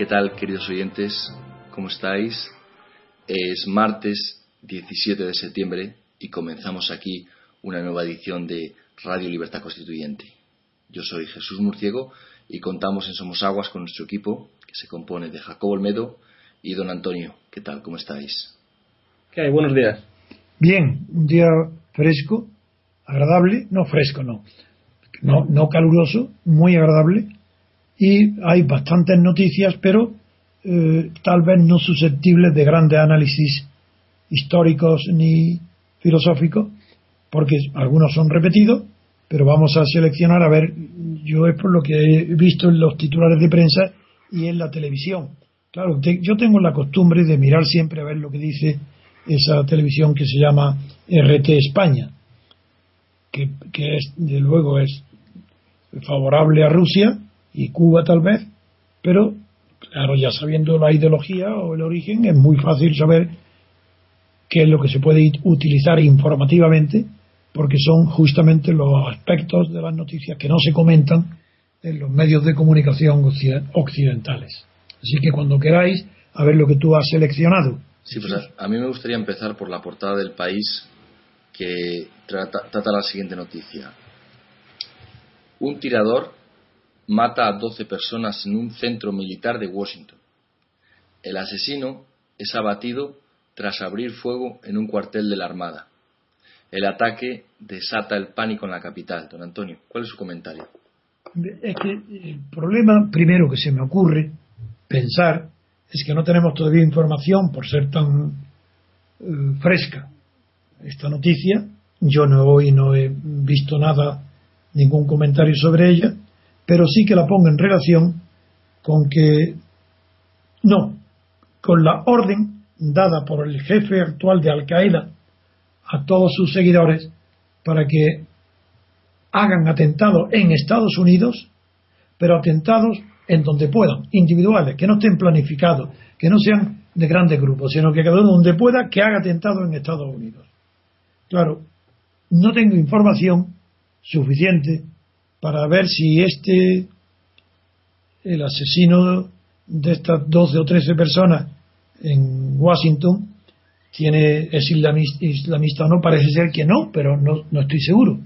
¿Qué tal, queridos oyentes? ¿Cómo estáis? Es martes 17 de septiembre y comenzamos aquí una nueva edición de Radio Libertad Constituyente. Yo soy Jesús Murciego y contamos en Somos Aguas con nuestro equipo, que se compone de Jacobo Olmedo y don Antonio. ¿Qué tal? ¿Cómo estáis? ¿Qué hay? Buenos días. Bien, un día fresco, agradable, no fresco, no, no, no caluroso, muy agradable y hay bastantes noticias, pero eh, tal vez no susceptibles de grandes análisis históricos ni filosóficos, porque algunos son repetidos, pero vamos a seleccionar, a ver, yo es por lo que he visto en los titulares de prensa y en la televisión. Claro, yo tengo la costumbre de mirar siempre a ver lo que dice esa televisión que se llama RT España, que, que es, de luego es favorable a Rusia, y Cuba tal vez, pero claro, ya sabiendo la ideología o el origen, es muy fácil saber qué es lo que se puede utilizar informativamente, porque son justamente los aspectos de las noticias que no se comentan en los medios de comunicación occidentales. Así que cuando queráis, a ver lo que tú has seleccionado. Sí, pues a, mí me gustaría empezar por la portada del país que trata la siguiente noticia. Un tirador mata a 12 personas en un centro militar de Washington. El asesino es abatido tras abrir fuego en un cuartel de la Armada. El ataque desata el pánico en la capital. Don Antonio, ¿cuál es su comentario? Es que el problema primero que se me ocurre pensar es que no tenemos todavía información por ser tan eh, fresca esta noticia. Yo no hoy no he visto nada, ningún comentario sobre ella pero sí que la pongo en relación con que no, con la orden dada por el jefe actual de Al Qaeda a todos sus seguidores para que hagan atentados en Estados Unidos, pero atentados en donde puedan, individuales, que no estén planificados, que no sean de grandes grupos, sino que cada uno donde pueda que haga atentados en Estados Unidos. Claro, no tengo información suficiente para ver si este, el asesino de estas 12 o 13 personas en Washington, tiene, es islamista, o no, parece ser que no, pero no, no estoy seguro.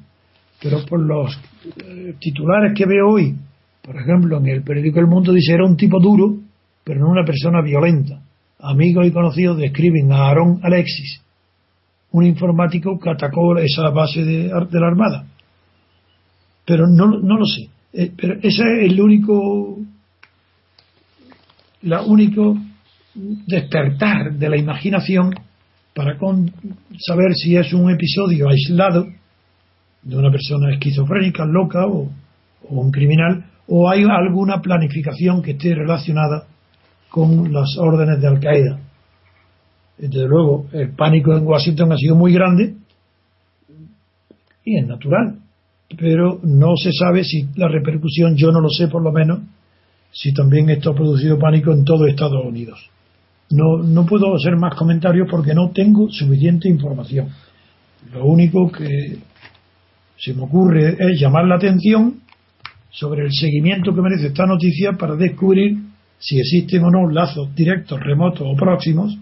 Pero por los eh, titulares que veo hoy, por ejemplo, en el periódico El Mundo dice era un tipo duro, pero no una persona violenta. Amigos y conocidos describen a Aaron Alexis, un informático que atacó esa base de, de la Armada pero no, no lo sé. Eh, pero ese es el único, la único despertar de la imaginación para saber si es un episodio aislado de una persona esquizofrénica, loca o un criminal, o hay alguna planificación que esté relacionada con las órdenes de Al Qaeda. Desde luego, el pánico en Washington ha sido muy grande y es natural pero no se sabe si la repercusión, yo no lo sé por lo menos, si también esto ha producido pánico en todo Estados Unidos. No, no puedo hacer más comentarios porque no tengo suficiente información. Lo único que se me ocurre es llamar la atención sobre el seguimiento que merece esta noticia para descubrir si existen o no lazos directos, remotos o próximos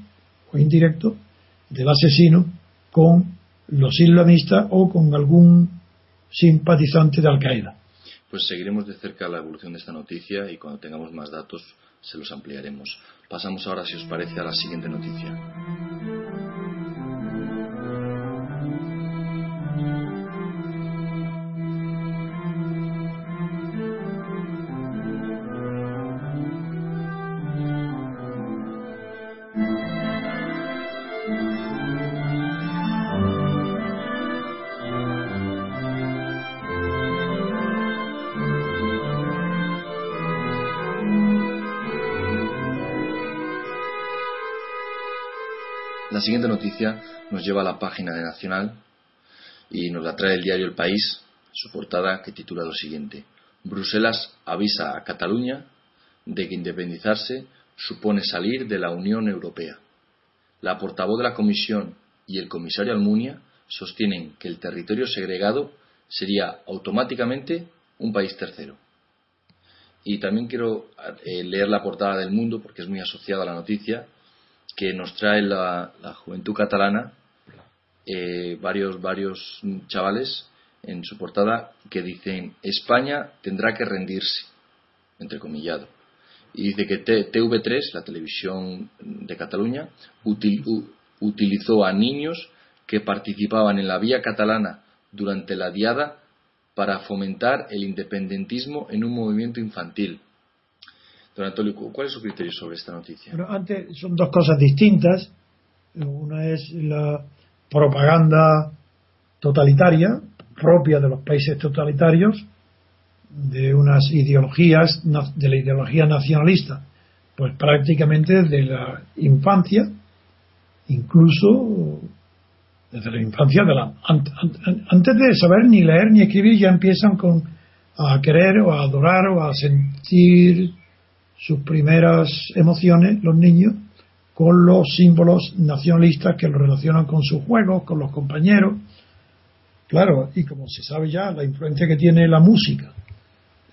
o indirectos del asesino con los islamistas o con algún simpatizante de Al Qaeda. Pues seguiremos de cerca la evolución de esta noticia y cuando tengamos más datos se los ampliaremos. Pasamos ahora, si os parece, a la siguiente noticia. Siguiente noticia nos lleva a la página de Nacional y nos la trae el diario El País, su portada que titula lo siguiente. Bruselas avisa a Cataluña de que independizarse supone salir de la Unión Europea. La portavoz de la Comisión y el comisario Almunia sostienen que el territorio segregado sería automáticamente un país tercero. Y también quiero eh, leer la portada del Mundo porque es muy asociada a la noticia que nos trae la, juventud catalana, eh, varios, varios chavales en su portada que dicen España tendrá que rendirse, entrecomillado. Y dice que TV3, la televisión de Cataluña, utilizó a niños que participaban en la vía catalana durante la diada para fomentar el independentismo en un movimiento infantil Don Antonio, ¿cuál es su criterio sobre esta noticia? Bueno, antes son dos cosas distintas. Una es la propaganda totalitaria, propia de los países totalitarios, de unas ideologías, de la ideología nacionalista, pues prácticamente desde la infancia, incluso desde la infancia, de la, antes de saber ni leer ni escribir, ya empiezan con a querer o a adorar o a sentir sus primeras emociones, los niños, con los símbolos nacionalistas que lo relacionan con sus juegos, con los compañeros. Claro, y como se sabe ya, la influencia que tiene la música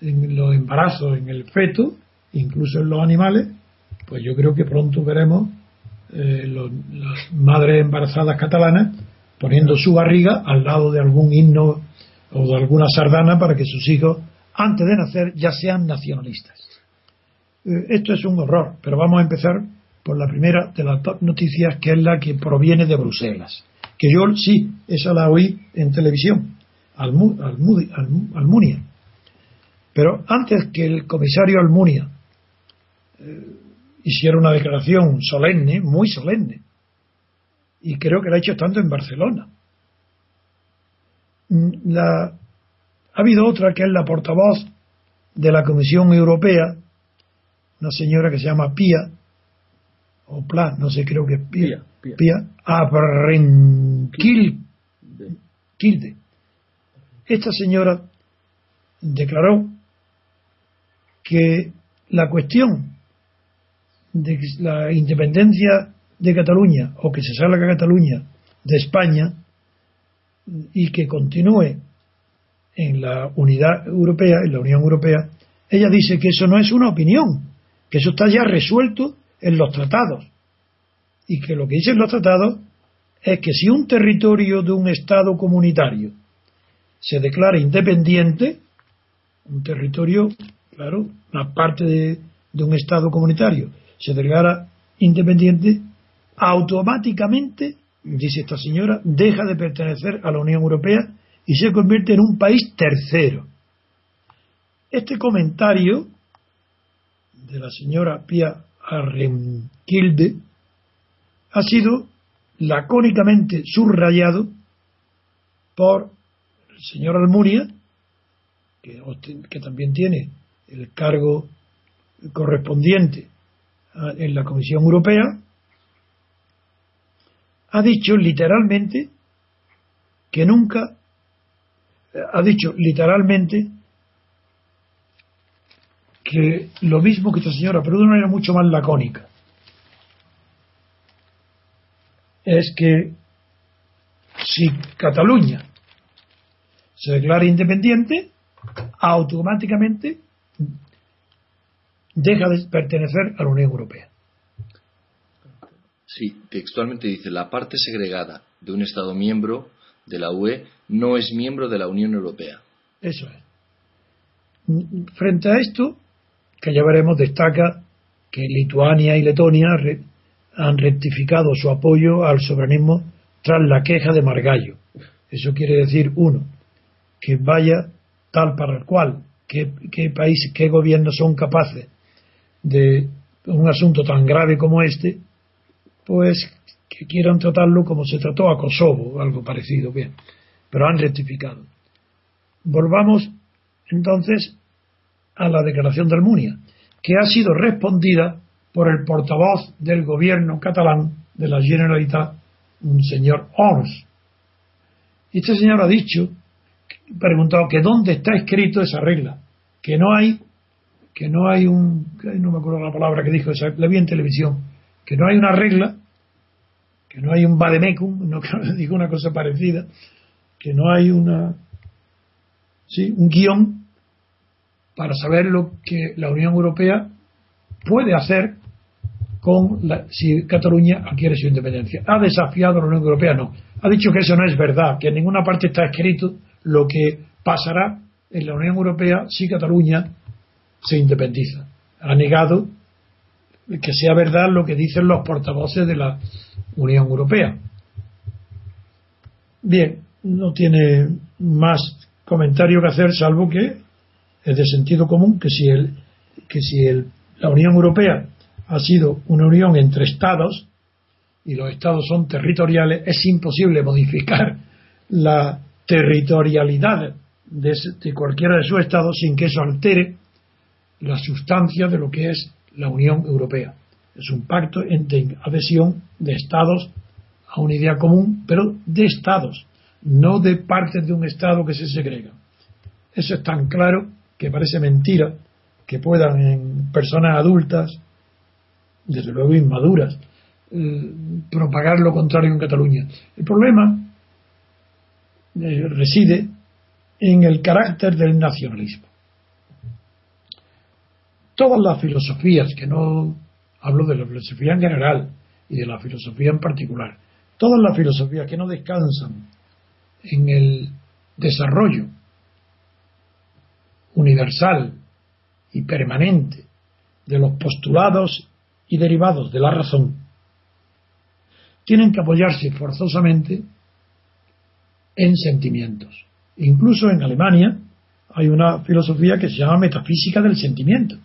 en los embarazos, en el feto, incluso en los animales, pues yo creo que pronto veremos eh, las madres embarazadas catalanas poniendo su barriga al lado de algún himno o de alguna sardana para que sus hijos, antes de nacer, ya sean nacionalistas. Eh, esto es un horror, pero vamos a empezar por la primera de las noticias, que es la que proviene de Bruselas. Que yo sí, esa la oí en televisión, Almunia. Pero antes que el comisario Almunia eh, hiciera una declaración solemne, muy solemne, y creo que la ha hecho tanto en Barcelona. Mm, la, ha habido otra que es la portavoz de la Comisión Europea, una señora que se llama Pía, o Pla, no sé, creo que es Pía, Pía, Pía, Esta señora declaró que la cuestión de la independencia de Cataluña o que se salga Cataluña de España y que continúe en la unidad europea, en la Unión Europea, ella dice que eso no es una opinión, que eso está ya resuelto en los tratados. Y que lo que dicen los tratados es que si un territorio de un Estado comunitario se declara independiente, un territorio, claro, una parte de, de un Estado comunitario se declara independiente, automáticamente, dice esta señora, deja de pertenecer a la Unión Europea y se convierte en un país tercero. Este comentario de la señora Pia Arrenquilde ha sido lacónicamente subrayado por el señor Almunia, que, que también tiene el cargo correspondiente en la Comisión Europea, ha dicho literalmente que nunca, ha dicho literalmente que lo mismo que esta señora, pero de una manera mucho más lacónica. es que si Cataluña se declara independiente, automáticamente deja de pertenecer a la Unión Europea. Sí, textualmente dice, la parte segregada de un Estado miembro de la UE no es miembro de la Unión Europea. Eso es. Frente a esto, que ya veremos, destaca que Lituania y Letonia han rectificado su apoyo al soberanismo tras la queja de Margallo. Eso quiere decir, uno, que vaya tal para el cual, qué, qué países, qué gobiernos son capaces de un asunto tan grave como este, pues que quieran tratarlo como se trató a Kosovo, algo parecido, bien, pero han rectificado. Volvamos entonces a la declaración de Almunia, que ha sido respondida por el portavoz del gobierno catalán de la Generalitat, un señor Ons. Este señor ha dicho, preguntado que dónde está escrito esa regla, que no hay, que no hay un, no me acuerdo la palabra que dijo, la vi en televisión, que no hay una regla, que no hay un vademecum, no digo una cosa parecida, que no hay una, sí, un guion para saber lo que la Unión Europea puede hacer con la, si Cataluña adquiere su independencia. ¿Ha desafiado a la Unión Europea? No. Ha dicho que eso no es verdad, que en ninguna parte está escrito lo que pasará en la Unión Europea si Cataluña se independiza. Ha negado que sea verdad lo que dicen los portavoces de la Unión Europea. Bien, no tiene más comentario que hacer salvo que es de sentido común que si el, que si el, la Unión Europea ha sido una unión entre estados y los estados son territoriales, es imposible modificar la territorialidad de, de cualquiera de sus estados sin que eso altere la sustancia de lo que es la Unión Europea. Es un pacto de adhesión de estados a una idea común, pero de estados, no de partes de un estado que se segregan. Eso es tan claro que parece mentira que puedan en personas adultas desde luego inmaduras, eh, propagar lo contrario en Cataluña. El problema eh, reside en el carácter del nacionalismo. Todas las filosofías, que no hablo de la filosofía en general y de la filosofía en particular, todas las filosofías que no descansan en el desarrollo universal y permanente de los postulados y derivados de la razón, tienen que apoyarse forzosamente en sentimientos. Incluso en Alemania hay una filosofía que se llama metafísica del sentimiento.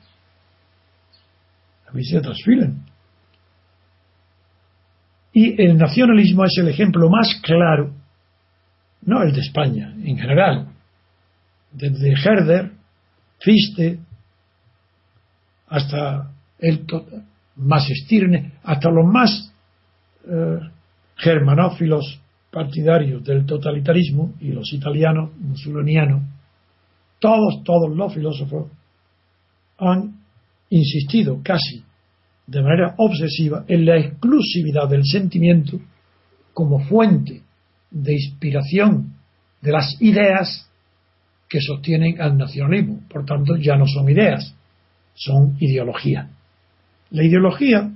La física Y el nacionalismo es el ejemplo más claro, no el de España, en general, desde Herder, Hasta el, más estirne, hasta los más eh, germanófilos partidarios del totalitarismo y los italianos, musulonianos, todos, todos los filósofos han insistido casi de manera obsesiva en la exclusividad del sentimiento como fuente de inspiración de las ideas que sostienen al nacionalismo. Por tanto, ya no son ideas, son ideología. La ideología,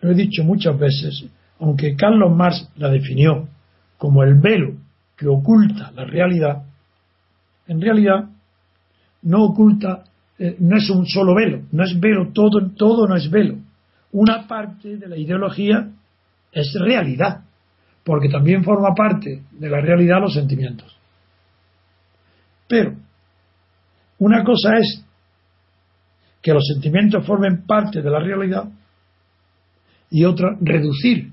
lo he dicho muchas veces, aunque Carlos Marx la definió como el velo que oculta la realidad, en realidad no oculta, eh, no es un solo velo, no es velo, todo, todo no es velo. Una parte de la ideología es realidad, porque también forma parte de la realidad los sentimientos. Pero una cosa es que los sentimientos formen parte de la realidad y otra, reducir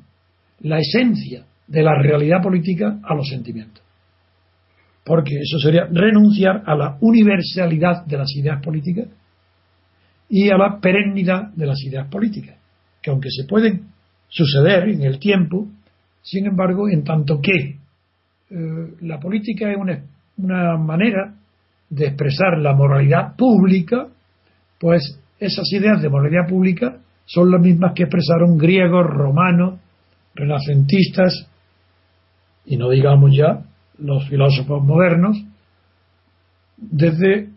la esencia de la realidad política a los sentimientos. Porque eso sería renunciar a la universalidad de las ideas políticas y a la perennidad de las ideas políticas, que aunque se pueden suceder en el tiempo, sin embargo, en tanto que eh, la política es una, una manera de expresar la moralidad pública, pues esas ideas de moralidad pública son las mismas que expresaron griegos, romanos, renacentistas, y no digamos ya los filósofos modernos, desde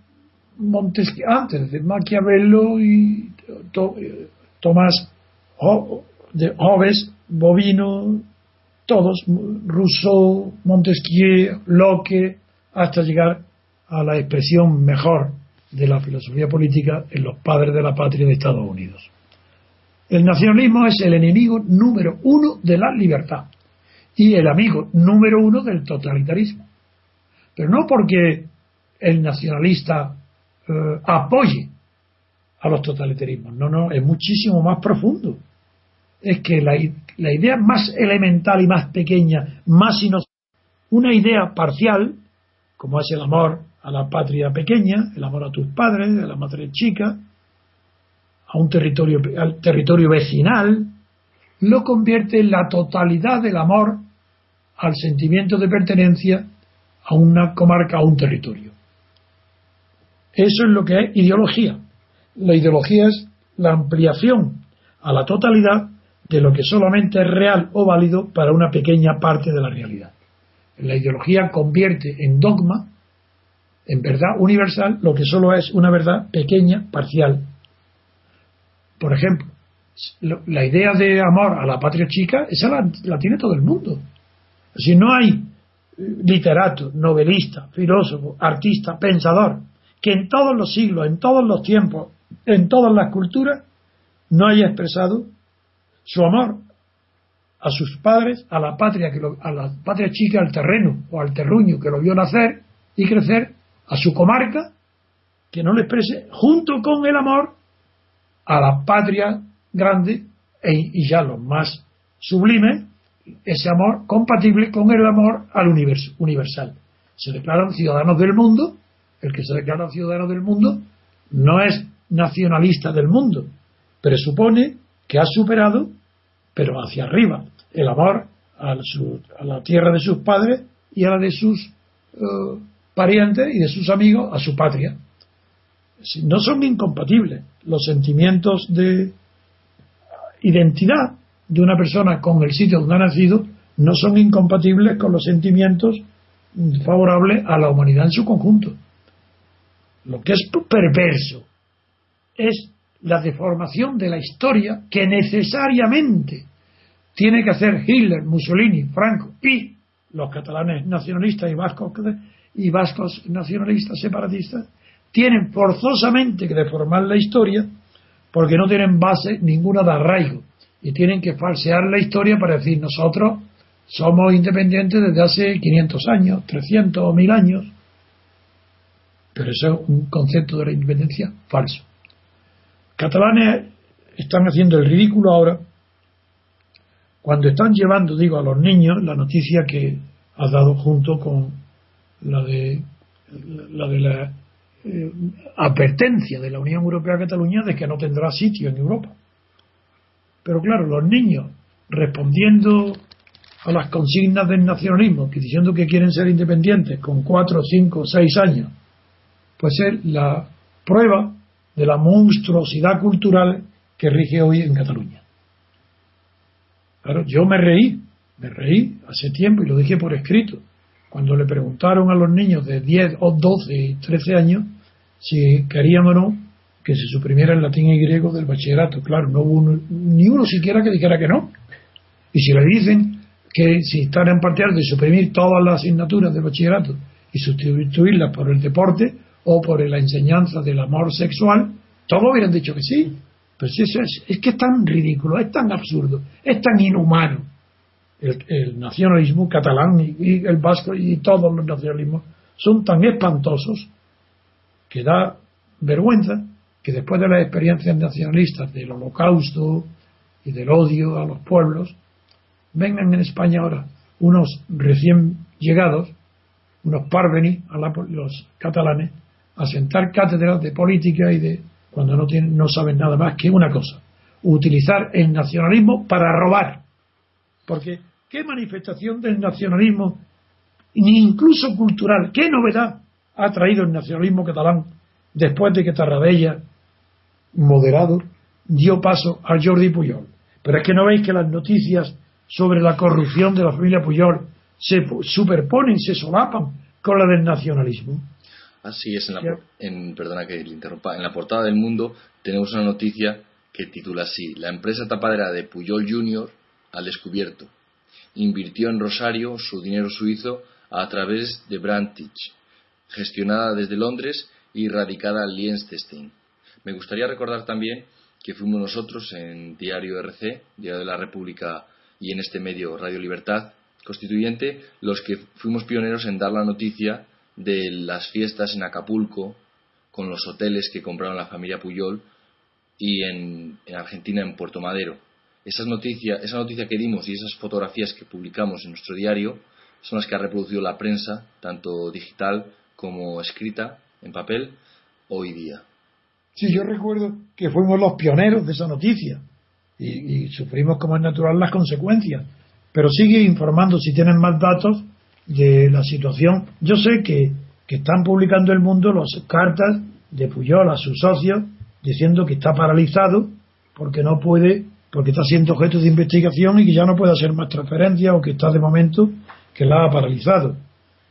Montesquieu, antes, desde Maquiavelo y Tomás de Hobbes, Bovino, todos, Rousseau, Montesquieu, Locke, hasta llegar a la expresión mejor de la filosofía política en los padres de la patria de Estados Unidos. El nacionalismo es el enemigo número uno de la libertad y el amigo número uno del totalitarismo. Pero no porque el nacionalista eh, apoye a los totalitarismos, no, no, es muchísimo más profundo. Es que la, la idea más elemental y más pequeña, más inocente, una idea parcial, como es el amor a la patria pequeña, el amor a tus padres, a la madre chica, a un territorio, al territorio vecinal, lo convierte en la totalidad del amor al sentimiento de pertenencia a una comarca, a un territorio. Eso es lo que es ideología. La ideología es la ampliación a la totalidad de lo que solamente es real o válido para una pequeña parte de la realidad. La ideología convierte en dogma, en verdad universal, lo que solo es una verdad pequeña, parcial, por ejemplo, la idea de amor a la patria chica, esa la, tiene todo el mundo. Si no hay literato, novelista, filósofo, artista, pensador, que en todos los siglos, en todos los tiempos, en todas las culturas, no haya expresado su amor a sus padres, a la patria, que a la patria chica, al terreno o al terruño que lo vio nacer y crecer, a su comarca, que no le exprese, junto con el amor a la patria grande e, y ya lo más sublime, ese amor compatible con el amor al universo, universal. Se declaran ciudadanos del mundo, el que se declara ciudadano del mundo no es nacionalista del mundo, presupone que ha superado, pero hacia arriba, el amor a, la tierra de sus padres y a la de sus eh, parientes y de sus amigos, a su patria. No son incompatibles los sentimientos de identidad de una persona con el sitio donde ha nacido no son incompatibles con los sentimientos favorables a la humanidad en su conjunto. Lo que es perverso es la deformación de la historia que necesariamente tiene que hacer Hitler, Mussolini, Franco y los catalanes nacionalistas y vascos y vascos nacionalistas separatistas tienen forzosamente que deformar la historia porque no tienen base ninguna de arraigo y tienen que falsear la historia para decir nosotros somos independientes desde hace 500 años, 300 o 1000 años. Pero eso es un concepto de la independencia falso. Catalanes están haciendo el ridículo ahora cuando están llevando, digo, a los niños la noticia que ha dado junto con la de la de la eh, advertencia de la Unión Europea a Cataluña de que no tendrá sitio en Europa. Pero claro, los niños respondiendo a las consignas del nacionalismo, que diciendo que quieren ser independientes con cuatro, cinco, seis años, pues es la prueba de la monstruosidad cultural que rige hoy en Cataluña. Claro, yo me reí, me reí hace tiempo y lo dije por escrito cuando le preguntaron a los niños de 10 o 12 y 13 años si querían o no que se suprimiera el latín y griego del bachillerato. Claro, no hubo ni uno siquiera que dijera que no. Y si le dicen que si están en partidario de suprimir todas las asignaturas del bachillerato y sustituirlas por el deporte o por la enseñanza del amor sexual, todos hubieran dicho que sí. Pero si eso es, es que es tan ridículo, es tan absurdo, es tan inhumano el, nacionalismo catalán y, el vasco y todos los nacionalismos son tan espantosos que da vergüenza que después de las experiencias nacionalistas del holocausto y del odio a los pueblos, vengan en España ahora unos recién llegados, unos parveni, a los catalanes, a sentar cátedras de política y de cuando no tienen, no saben nada más que una cosa, utilizar el nacionalismo para robar. Porque ¿Qué manifestación del nacionalismo, ni incluso cultural, qué novedad ha traído el nacionalismo catalán después de que Tarradella, moderado, dio paso a Jordi Puyol? Pero es que no veis que las noticias sobre la corrupción de la familia Puyol se superponen, se solapan con la del nacionalismo. Así es, en la, en, perdona que le interrumpa, en la portada del mundo tenemos una noticia que titula así, la empresa tapadera de Puyol Jr. al descubierto. Invirtió en Rosario su dinero suizo a través de Brantich, gestionada desde Londres y radicada en Liechtenstein. Me gustaría recordar también que fuimos nosotros en Diario RC, Diario de la República y en este medio Radio Libertad Constituyente, los que fuimos pioneros en dar la noticia de las fiestas en Acapulco, con los hoteles que compraron la familia Puyol y en, Argentina en Puerto Madero. Esas noticias, esa noticia que dimos y esas fotografías que publicamos en nuestro diario son las que ha reproducido la prensa, tanto digital como escrita en papel, hoy día. Sí, yo recuerdo que fuimos los pioneros de esa noticia y, y sufrimos como es natural las consecuencias. Pero sigue informando si tienen más datos de la situación. Yo sé que, están publicando el mundo las cartas de Puyol a sus socios diciendo que está paralizado porque no puede, porque está siendo objeto de investigación y que ya no puede hacer más transferencias o que está de momento que la ha paralizado.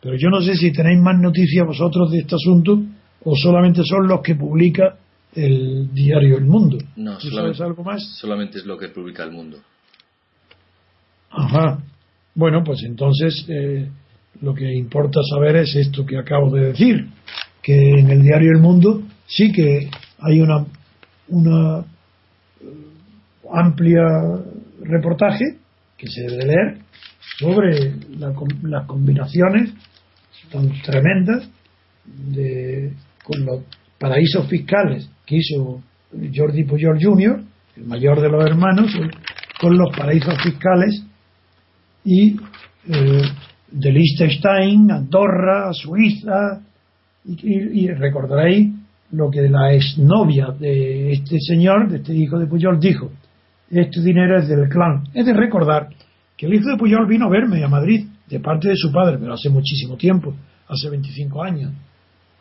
Pero yo no sé si tenéis más noticias vosotros de este asunto o solamente son los que publica el diario El Mundo. No, solamente, algo más? Solamente es lo que publica El Mundo. Ajá. Bueno, pues entonces eh, lo que importa saber es esto que acabo de decir, que en el diario El Mundo sí que hay una, una eh, amplia reportaje que se debe leer sobre las combinaciones tan tremendas de, con los paraísos fiscales que hizo Jordi Pujol Jr., el mayor de los hermanos, con los paraísos fiscales y eh, de Liechtenstein, Andorra, Suiza, y, recordaréis lo que la exnovia de este señor, de este hijo de Puyol, dijo. Este dinero es del clan. Es de recordar que el hijo de Puyol vino a verme a Madrid de parte de su padre, pero hace muchísimo tiempo, hace 25 años,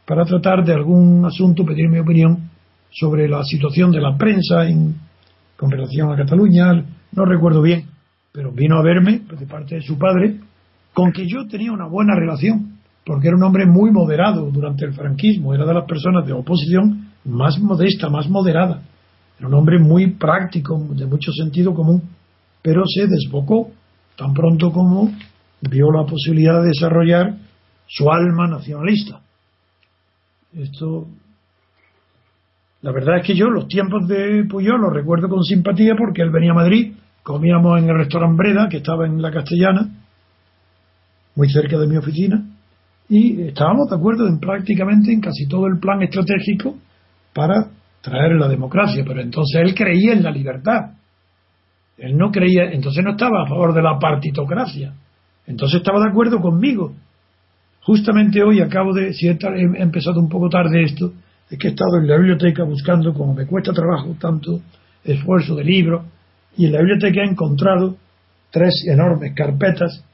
para tratar de algún asunto, pedir mi opinión sobre la situación de la prensa en, con relación a Cataluña, no recuerdo bien, pero vino a verme de parte de su padre con que yo tenía una buena relación, porque era un hombre muy moderado durante el franquismo, era de las personas de oposición más modesta, más moderada, era un hombre muy práctico, de mucho sentido común, pero se desbocó tan pronto como vio la posibilidad de desarrollar su alma nacionalista. Esto, la verdad es que yo los tiempos de Puyol los recuerdo con simpatía porque él venía a Madrid, comíamos en el restaurante Breda, que estaba en la Castellana, muy cerca de mi oficina, y estábamos de acuerdo en prácticamente en casi todo el plan estratégico para traer la democracia, pero entonces él creía en la libertad. Él no creía, entonces no estaba a favor de la partitocracia. Entonces estaba de acuerdo conmigo. Justamente hoy acabo de, si he empezado un poco tarde esto, es que he estado en la biblioteca buscando, como me cuesta trabajo, tanto esfuerzo de libros, y en la biblioteca he encontrado tres enormes carpetas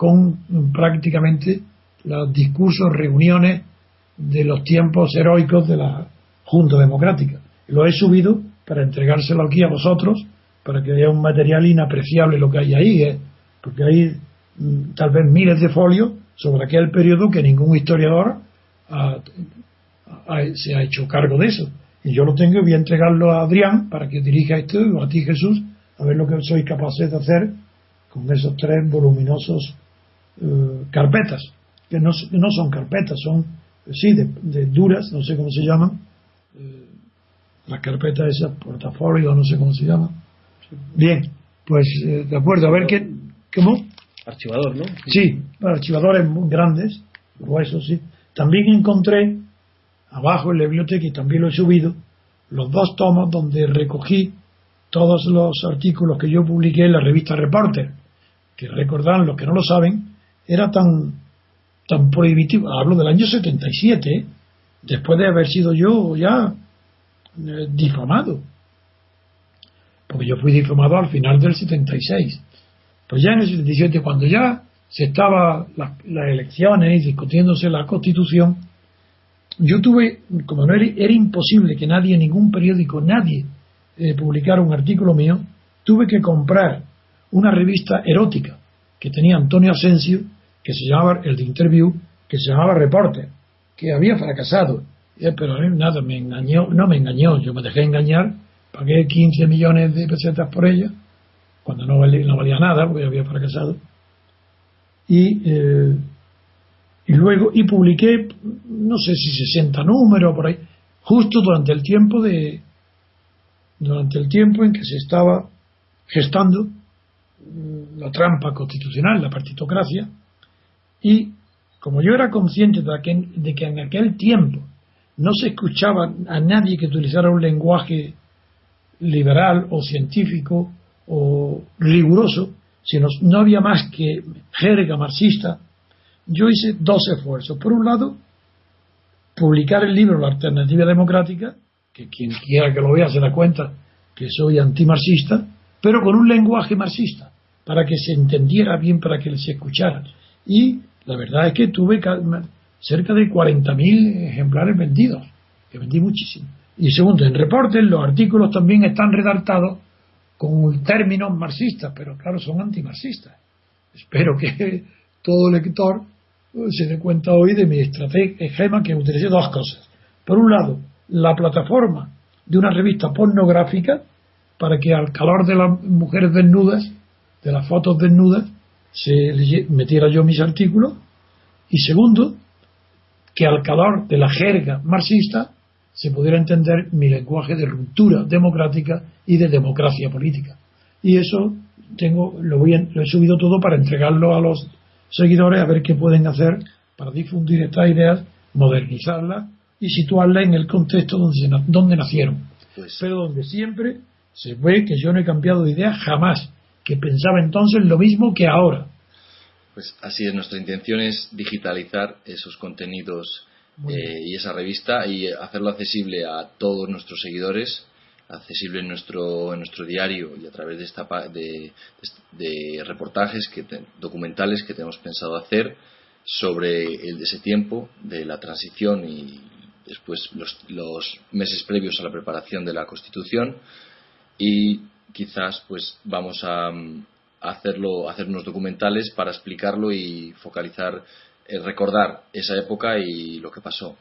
con prácticamente los discursos, reuniones de los tiempos heroicos de la Junta Democrática. Lo he subido para entregárselo aquí a vosotros, para que haya un material inapreciable lo que hay ahí, ¿eh? porque hay mm, tal vez miles de folios sobre aquel periodo que ningún historiador se ha hecho cargo de eso. Y yo lo tengo y voy a entregarlo a Adrián para que dirija esto, o a ti Jesús, a ver lo que sois capaces de hacer con esos tres voluminosos eh, carpetas, que no, no, son carpetas, son, sí, de, duras, no sé cómo se llaman, eh, las carpetas esas, portafolio, no sé cómo se llama. Bien, pues eh, de acuerdo, a ver qué, ¿cómo? Archivador, ¿no? Sí, archivadores muy grandes, eso sí. También encontré, abajo en la biblioteca, y también lo he subido, los dos tomos donde recogí todos los artículos que yo publiqué en la revista Reporter, que recordarán los que no lo saben, era tan, tan prohibitivo, hablo del año 77, después de haber sido yo ya eh, difamado, porque yo fui difamado al final del 76. Pues ya en el 77, cuando ya se estaba las, elecciones y discutiéndose la constitución, yo tuve, como no era, era imposible que nadie, ningún periódico, nadie eh, publicara un artículo mío, tuve que comprar una revista erótica que tenía Antonio Asensio, que se llamaba, el de Interview, que se llamaba Reporter, que había fracasado. Pero nada, me engañó, no me engañó, yo me dejé engañar, pagué 15 millones de pesetas por ella, cuando no valía, no valía nada, porque había fracasado. Y, eh, y luego, y publiqué, no sé si 60 números por ahí, justo durante el tiempo de, durante el tiempo en que se estaba gestando la trampa constitucional, la partitocracia, y como yo era consciente de que, en aquel tiempo no se escuchaba a nadie que utilizara un lenguaje liberal o científico o riguroso, sino no había más que jerga marxista, yo hice dos esfuerzos. Por un lado, publicar el libro La Alternativa Democrática, que quien quiera que lo vea se da cuenta que soy antimarxista, pero con un lenguaje marxista, para que se entendiera bien, para que se escuchara. Y la verdad es que tuve cerca de 40.000 ejemplares vendidos, que vendí muchísimo. Y segundo, en reportes los artículos también están redactados con términos marxistas, pero claro, son antimarxistas. Espero que todo lector se dé cuenta hoy de mi estrategia que utilicé dos cosas. Por un lado, la plataforma de una revista pornográfica para que al calor de las mujeres desnudas, de las fotos desnudas, se metiera yo mis artículos. Y segundo, que al calor de la jerga marxista se pudiera entender mi lenguaje de ruptura democrática y de democracia política. Y eso tengo, lo, voy lo he subido todo para entregarlo a los seguidores a ver qué pueden hacer para difundir estas ideas, modernizarlas y situarlas en el contexto donde, donde nacieron. Pues pero donde siempre se ve que yo no he cambiado de idea jamás, que pensaba entonces lo mismo que ahora. Pues así es, nuestra intención es digitalizar esos contenidos eh, y esa revista y hacerlo accesible a todos nuestros seguidores, accesible en nuestro, en nuestro diario y a través de, esta, de, de reportajes que documentales que tenemos pensado hacer sobre el de ese tiempo, de la transición y después los, los meses previos a la preparación de la Constitución y quizás pues vamos a, hacerlo, hacer unos documentales para explicarlo y focalizar, eh, recordar esa época y lo que pasó.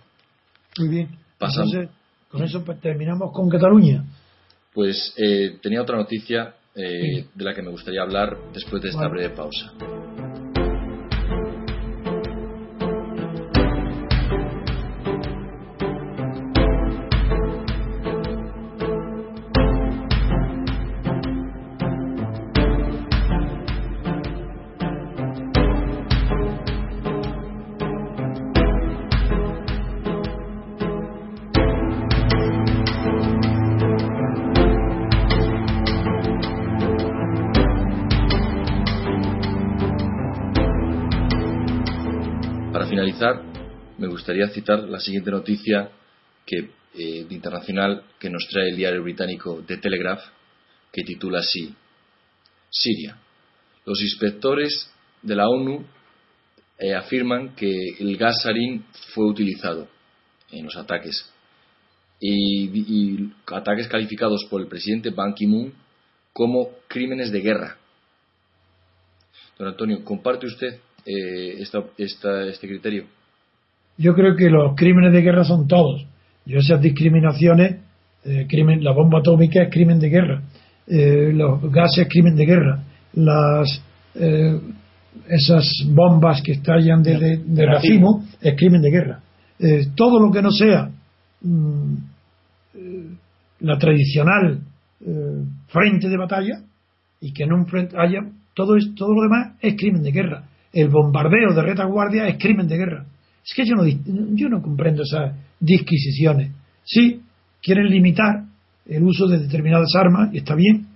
Muy bien. Entonces, con eso pues, terminamos con Cataluña. Pues eh, tenía otra noticia eh, de la que me gustaría hablar después de esta breve pausa. Gustaría citar la siguiente noticia que, eh, internacional que nos trae el diario británico The Telegraph, que titula así: Siria. Los inspectores de la ONU eh, afirman que el gas sarín fue utilizado en los ataques y, ataques calificados por el presidente Ban Ki-moon como crímenes de guerra. Don Antonio, ¿comparte usted eh, este criterio? Yo creo que los crímenes de guerra son todos. Yo esas discriminaciones, eh, crimen, la bomba atómica es crimen de guerra, eh, los gases es crimen de guerra, las esas bombas que estallan de, de, racimo es crimen de guerra. todo lo que no sea mm, la tradicional frente de batalla y que no haya todo, todo lo demás es crimen de guerra el bombardeo de retaguardia es crimen de guerra. Es que yo no, yo no comprendo esas disquisiciones. Sí, quieren limitar el uso de determinadas armas, y está bien,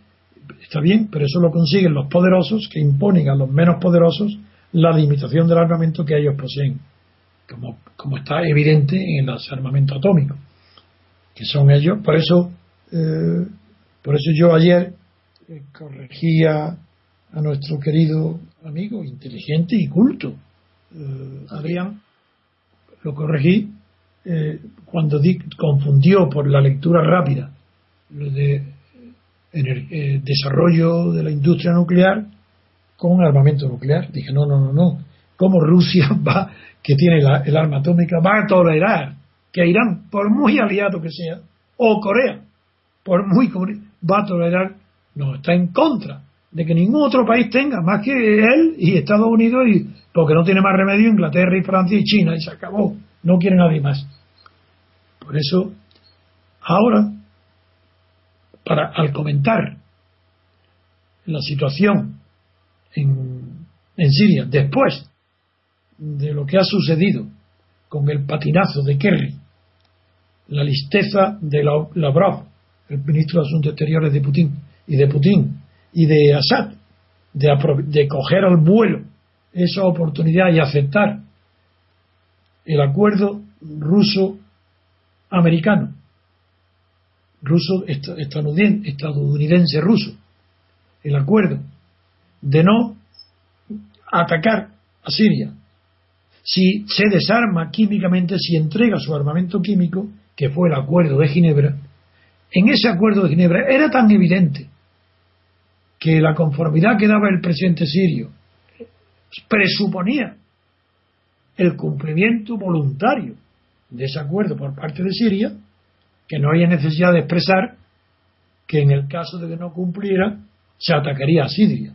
está bien, pero eso lo consiguen los poderosos que imponen a los menos poderosos la limitación del armamento que ellos poseen, como, como está evidente en los armamentos atómicos, que son ellos. Por eso, eh, por eso yo ayer eh, corregía a nuestro querido amigo, inteligente y culto, eh, Adrián, lo corregí eh, cuando di, confundió por la lectura rápida lo de eh, desarrollo de la industria nuclear con armamento nuclear. Dije, no, no, no, no. ¿Cómo Rusia va, que tiene el arma atómica, va a tolerar que Irán, por muy aliado que sea, o Corea, por muy va a tolerar, no, está en contra de que ningún otro país tenga más que él y Estados Unidos y porque no tiene más remedio Inglaterra y Francia y China y se acabó, no quiere nadie más. Por eso, ahora, para al comentar la situación en, en Siria después de lo que ha sucedido con el patinazo de Kerry, la listeza de Lavrov, el ministro de Asuntos Exteriores de Putin, y de Putin, y de Assad, de, de coger al vuelo esa oportunidad y aceptar el acuerdo ruso-americano, ruso estadounidense ruso, el acuerdo de no atacar a Siria. Si se desarma químicamente, si entrega su armamento químico, que fue el acuerdo de Ginebra, en ese acuerdo de Ginebra era tan evidente que la conformidad que daba el presidente sirio presuponía el cumplimiento voluntario de ese acuerdo por parte de Siria, que no había necesidad de expresar que en el caso de que no cumpliera se atacaría a Siria,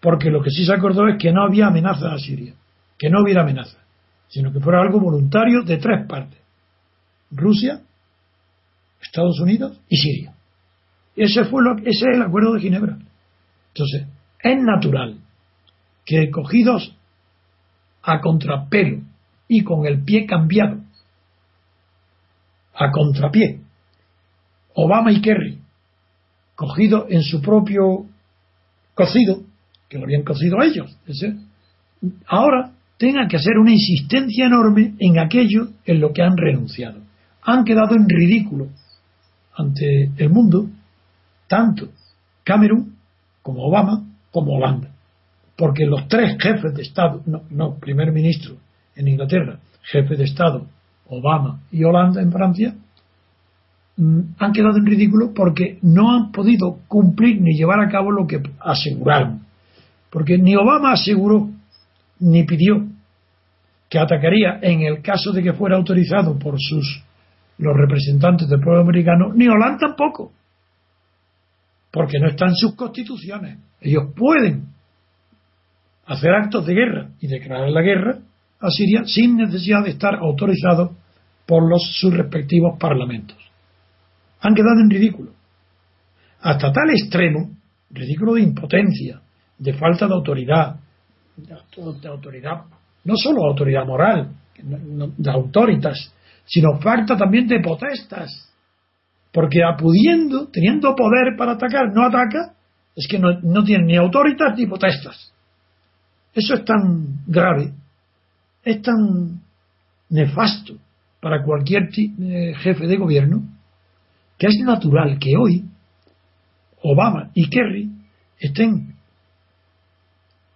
porque lo que sí se acordó es que no había amenaza a Siria, que no hubiera amenaza, sino que fuera algo voluntario de tres partes, Rusia, Estados Unidos y Siria. Ese, fue lo, ese es el acuerdo de Ginebra. Entonces, es natural que cogidos a contrapelo y con el pie cambiado, a contrapié, Obama y Kerry, cogidos en su propio cocido, que lo habían cocido ellos, ahora tengan que hacer una insistencia enorme en aquello en lo que han renunciado. Han quedado en ridículo ante el mundo, tanto Camerún como Obama como Holanda. Porque los tres jefes de Estado, no, no, primer ministro en Inglaterra, jefe de Estado, Obama y Holanda en Francia, mm, han quedado en ridículo porque no han podido cumplir ni llevar a cabo lo que aseguraron. Porque ni Obama aseguró ni pidió que atacaría en el caso de que fuera autorizado por sus los representantes del pueblo americano, ni Holanda tampoco, porque no están sus constituciones. Ellos pueden hacer actos de guerra y declarar la guerra a Siria sin necesidad de estar autorizados por los, sus respectivos parlamentos. Han quedado en ridículo. Hasta tal extremo, ridículo de impotencia, de falta de autoridad, de, autoridad, no solo autoridad moral, de autoritas, sino falta también de potestas. Porque apudiendo, teniendo poder para atacar, no ataca, es que no, no tiene ni autoridad ni potestas. Eso es tan grave, es tan nefasto para cualquier eh, jefe de gobierno, que es natural que hoy Obama y Kerry estén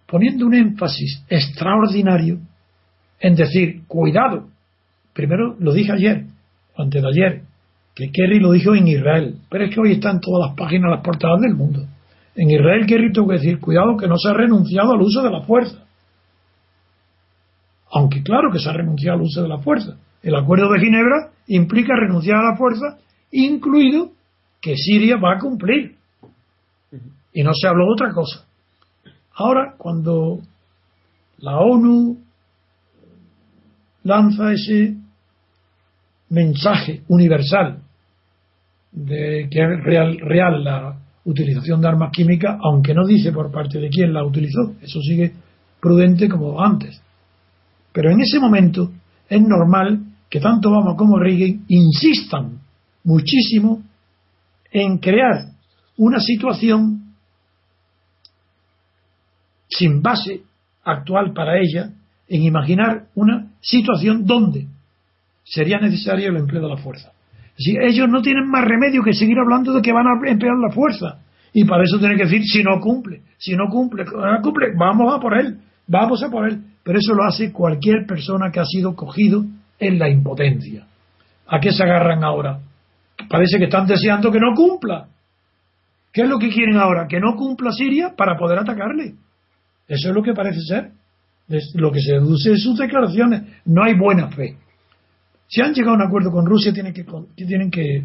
poniendo un énfasis extraordinario en decir, cuidado, Primero lo dije ayer, antes de ayer, que Kerry lo dijo en Israel, pero es que hoy están todas las páginas, las portadas del mundo. En Israel Kerry tuvo que decir, cuidado que no se ha renunciado al uso de la fuerza. Aunque claro que se ha renunciado al uso de la fuerza. El acuerdo de Ginebra implica renunciar a la fuerza, incluido que Siria va a cumplir. Y no se habló de otra cosa. Ahora, cuando la ONU lanza ese mensaje universal de que es real, real la utilización de armas químicas, aunque no dice por parte de quién la utilizó. Eso sigue prudente como antes. Pero en ese momento es normal que tanto Obama como Reagan insistan muchísimo en crear una situación sin base actual para ella, en imaginar una situación donde sería necesario el empleo de la fuerza. Si ellos no tienen más remedio que seguir hablando de que van a emplear la fuerza. Y para eso tienen que decir, si no cumple, si no cumple, cumple, vamos a por él, vamos a por él. Pero eso lo hace cualquier persona que ha sido cogido en la impotencia. ¿A qué se agarran ahora? Parece que están deseando que no cumpla. ¿Qué es lo que quieren ahora? Que no cumpla Siria para poder atacarle. Eso es lo que parece ser. Es lo que se deduce de sus declaraciones. No hay buena fe. Si han llegado a un acuerdo con Rusia, tienen que, tienen que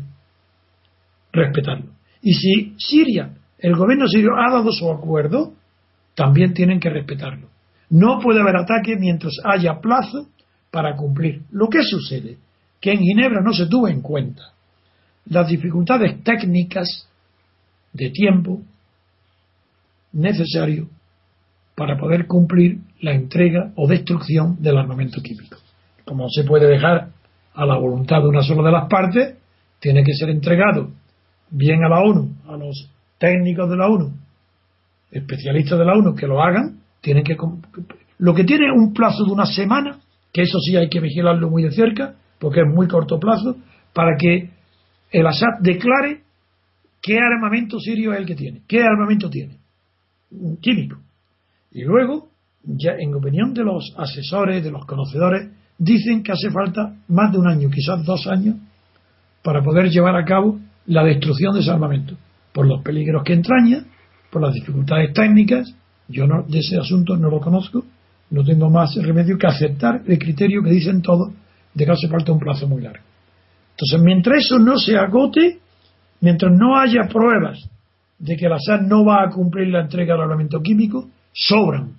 respetarlo. Y si Siria, el gobierno sirio ha dado su acuerdo, también tienen que respetarlo. No puede haber ataque mientras haya plazo para cumplir. Lo que sucede, que en Ginebra no se tuvo en cuenta las dificultades técnicas de tiempo necesario para poder cumplir la entrega o destrucción del armamento químico. Como se puede dejar a la voluntad de una sola de las partes, tiene que ser entregado bien a la ONU, a los técnicos de la ONU, especialistas de la ONU que lo hagan, tienen que lo que tiene un plazo de una semana, que eso sí hay que vigilarlo muy de cerca, porque es muy corto plazo, para que el Assad declare qué armamento sirio es el que tiene, qué armamento tiene, químico. Y luego, ya en opinión de los asesores, de los conocedores, dicen que hace falta más de un año, quizás dos años, para poder llevar a cabo la destrucción de ese armamento, por los peligros que entraña, por las dificultades técnicas. Yo no, de ese asunto no lo conozco, no tengo más remedio que aceptar el criterio que dicen todos de que hace falta un plazo muy largo. Entonces, mientras eso no se agote, mientras no haya pruebas de que la SAD no va a cumplir la entrega del armamento químico, sobran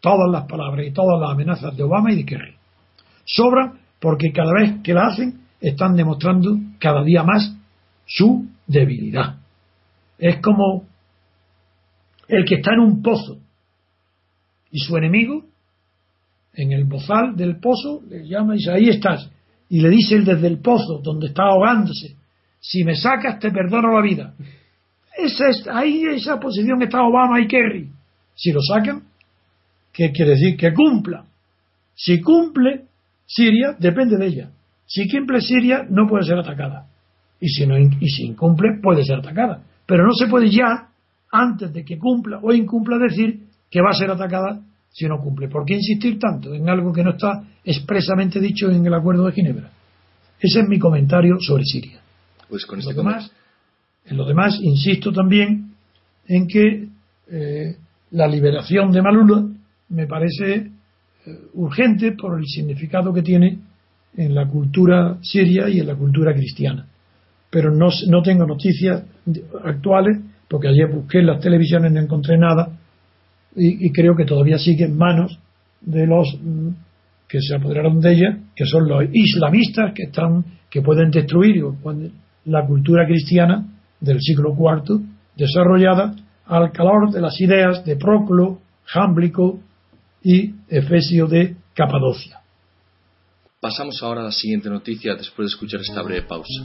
todas las palabras y todas las amenazas de Obama y de Kerry. Sobran porque cada vez que la hacen están demostrando cada día más su debilidad. Es como el que está en un pozo y su enemigo en el bozal del pozo le llama y dice ahí estás y le dice él desde el pozo donde está ahogándose si me sacas te perdono la vida esa es, ahí esa posición está Obama y Kerry si lo sacan ¿qué quiere decir? que cumpla si cumple Siria depende de ella si cumple Siria no puede ser atacada y si, no, y si incumple puede ser atacada pero no se puede ya antes de que cumpla o incumpla decir que va a ser atacada si no cumple. ¿Por qué insistir tanto en algo que no está expresamente dicho en el Acuerdo de Ginebra? Ese es mi comentario sobre Siria. Pues con en, este lo demás, en lo demás, insisto también en que eh, la liberación de Malula me parece urgente por el significado que tiene en la cultura siria y en la cultura cristiana. Pero no, no tengo noticias actuales, porque ayer busqué en las televisiones no encontré nada y, creo que todavía sigue en manos de los mm, que se apoderaron de ella, que son los islamistas que están que pueden destruir la cultura cristiana del siglo IV desarrollada al calor de las ideas de Proclo, Jámblico y Efesio de Capadocia. Pasamos ahora a la siguiente noticia después de escuchar esta breve pausa.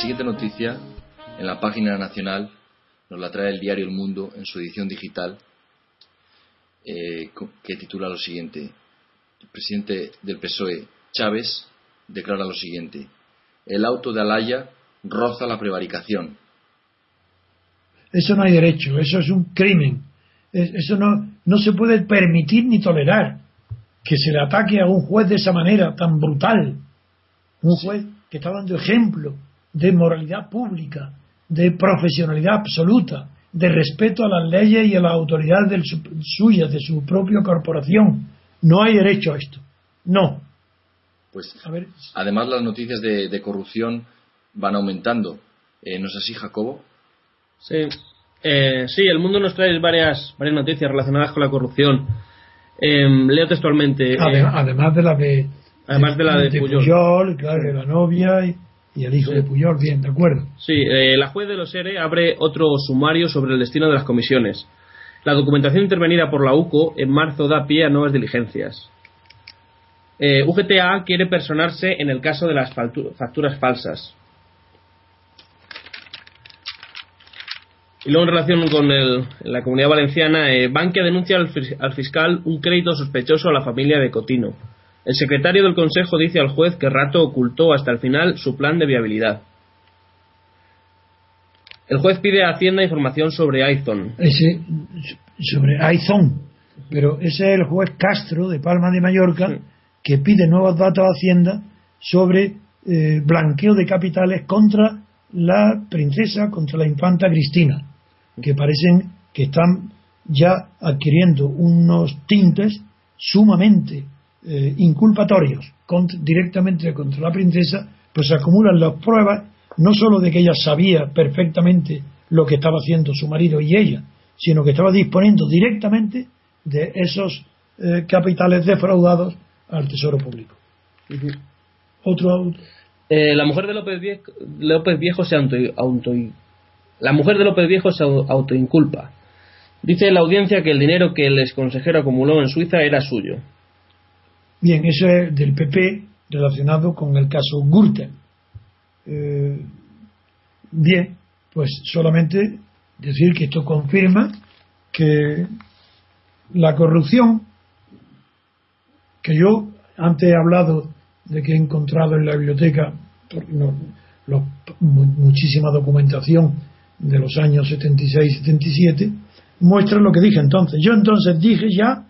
Siguiente noticia, en la página nacional, nos la trae el diario El Mundo en su edición digital, eh, que titula lo siguiente. El presidente del PSOE, Chávez, declara lo siguiente. El auto de Alaya roza la prevaricación. Eso no hay derecho, eso es un crimen. Eso no, no se puede permitir ni tolerar que se le ataque a un juez de esa manera tan brutal. Un juez que está dando ejemplo de moralidad pública, de profesionalidad absoluta, de respeto a las leyes y a las autoridades suyas, de su propia corporación. No hay derecho a esto. No. Pues, además, las noticias de, corrupción van aumentando. Eh, ¿No es así, Jacobo? Sí. Eh, sí, el mundo nos trae varias, varias noticias relacionadas con la corrupción. Em, leo textualmente. Eh, además, de la de. Además de, la de, Puyol. claro, de la novia. Y y el hijo de Puyol, bien, de acuerdo. Sí, eh, la juez de los ERE abre otro sumario sobre el destino de las comisiones. La documentación intervenida por la UCO en marzo da pie a nuevas diligencias. Eh, UGTA quiere personarse en el caso de las facturas falsas. Y luego en relación con el- la comunidad valenciana, eh, Bankia denuncia al fiscal un crédito sospechoso a la familia de Cotino. El secretario del Consejo dice al juez que Rato ocultó hasta el final su plan de viabilidad. El juez pide a Hacienda información sobre Aizon. ese sobre Aizón, pero ese es el juez Castro de Palma de Mallorca Sí. que pide nuevos datos a Hacienda sobre eh, blanqueo de capitales contra la princesa, contra la infanta Cristina, que parecen que están ya adquiriendo unos tintes sumamente eh, inculpatorios directamente contra la princesa, pues se acumulan las pruebas no solo de que ella sabía perfectamente lo que estaba haciendo su marido y ella, sino que estaba disponiendo directamente de esos eh, capitales defraudados al Tesoro Público. Otro, Eh, la mujer de López Viejo, López Viejo se auto, auto- la mujer de López Viejo se au- autoinculpa. Dice la audiencia que el dinero que el exconsejero acumuló en Suiza era suyo. Bien, eso es del PP relacionado con el caso Gürtel. Eh, bien, pues solamente decir que esto confirma que la corrupción, que yo antes he hablado de que he encontrado en la biblioteca muchísima documentación de los años 76 y 77, muestra lo que dije entonces. Yo entonces dije ya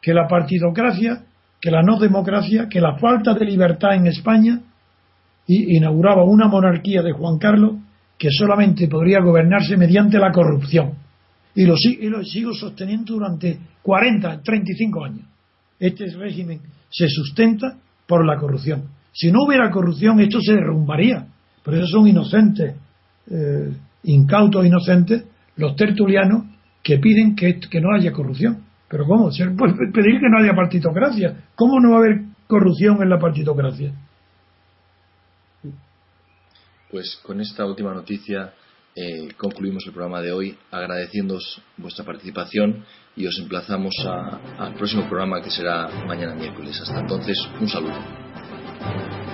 que la partidocracia, que la no democracia, que la falta de libertad en España y inauguraba una monarquía de Juan Carlos que solamente podría gobernarse mediante la corrupción. Y lo, lo sigo sosteniendo durante 40, 35 años. Este régimen se sustenta por la corrupción. Si no hubiera corrupción, esto se derrumbaría. Por eso son inocentes, eh, incautos inocentes, los tertulianos que piden que no haya corrupción. Pero ¿cómo? Pedir que no haya partitocracia. ¿Cómo no va a haber corrupción en la partitocracia? Pues con esta última noticia eh, concluimos el programa de hoy agradeciéndoos vuestra participación y os emplazamos al próximo programa que será mañana miércoles. Hasta entonces, un saludo.